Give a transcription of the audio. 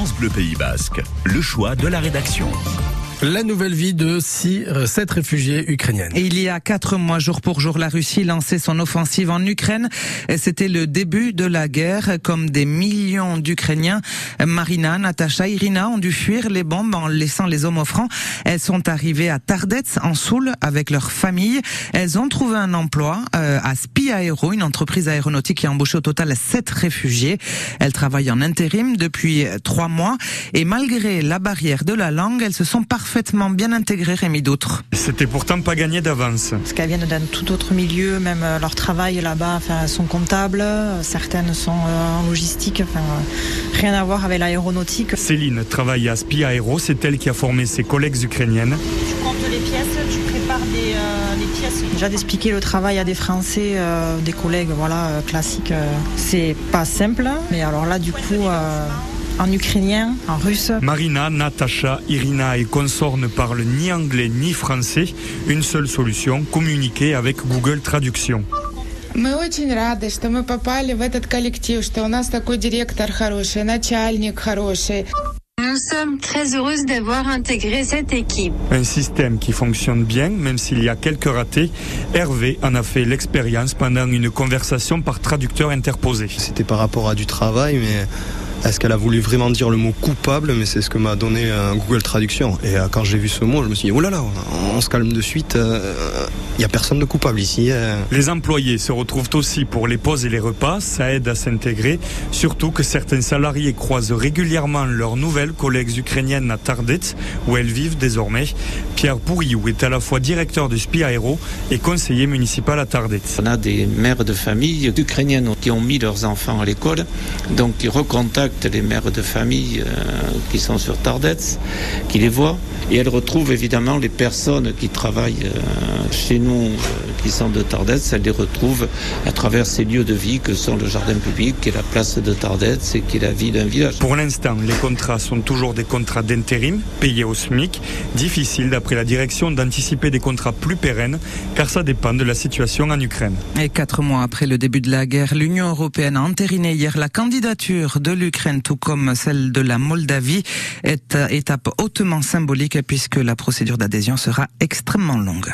France Bleu Pays Basque, le choix de la rédaction. La nouvelle vie de six, euh, sept réfugiés ukrainiennes. il y a quatre mois, jour pour jour, la Russie lançait son offensive en Ukraine. C'était le début de la guerre. Comme des millions d'Ukrainiens, Marina, Natacha, Irina ont dû fuir les bombes en laissant les hommes offrants. Elles sont arrivées à Tardets, en Soule, avec leur famille. Elles ont trouvé un emploi euh, à Spi Aero, une entreprise aéronautique qui a embauché au total sept réfugiés. Elles travaillent en intérim depuis trois mois. Et malgré la barrière de la langue, elles se sont parfaitement parfaitement bien intégré, Rémi D'autres. C'était pourtant pas gagné d'avance. Parce qu'elles viennent d'un tout autre milieu, même euh, leur travail là-bas, enfin, sont comptables, euh, certaines sont euh, en logistique, enfin, rien à voir avec l'aéronautique. Céline travaille à Spi Aero, c'est elle qui a formé ses collègues ukrainiennes. Tu comptes les pièces, tu prépares des, les pièces. Déjà d'expliquer le travail à des Français, des collègues, voilà, classiques, c'est pas simple, mais alors là, du coup en ukrainien, en russe. Marina, Natacha, Irina et consorts ne parlent ni anglais ni français. Une seule solution, communiquer avec Google Traduction. Мы очень рады, что мы попали в этот коллектив, что у нас такой директор хороший, начальник хороший. Nous sommes très heureuses d'avoir intégré cette équipe. Un système qui fonctionne bien, même s'il y a quelques ratés. Hervé en a fait l'expérience pendant une conversation par traducteur interposé. C'était par rapport à du travail, mais est-ce qu'elle a voulu vraiment dire le mot coupable Mais c'est ce que m'a donné un Google Traduction. Et euh, quand j'ai vu ce mot, je me suis dit, oh là là, on se calme de suite. Il euh, n'y a personne de coupable ici. Euh. Les employés se retrouvent aussi pour les pauses et les repas. Ça aide à s'intégrer. Surtout que certains salariés croisent régulièrement leurs nouvelles collègues ukrainiennes à Tardets, où elles vivent désormais. Pierre Pourriou est à la fois directeur du SPI Aéro et conseiller municipal à Tardets. On a des mères de famille ukrainiennes qui ont mis leurs enfants à l'école, donc ils recontactent les mères de famille euh, qui sont sur Tardets, qui les voient. Et elles retrouvent évidemment les personnes qui travaillent euh, chez nous, qui sont de Tardets, elles les retrouvent à travers ces lieux de vie que sont le jardin public, qui est la place de Tardets et qui est la vie d'un village. Pour l'instant, les contrats sont toujours des contrats d'intérim, payés au SMIC. Difficile, d'après la direction, d'anticiper des contrats plus pérennes, car ça dépend de la situation en Ukraine. Et quatre mois après le début de la guerre, l'Union européenne a entériné hier la candidature de l'Ukraine tout comme celle de la Moldavie, est étape hautement symbolique puisque la procédure d'adhésion sera extrêmement longue.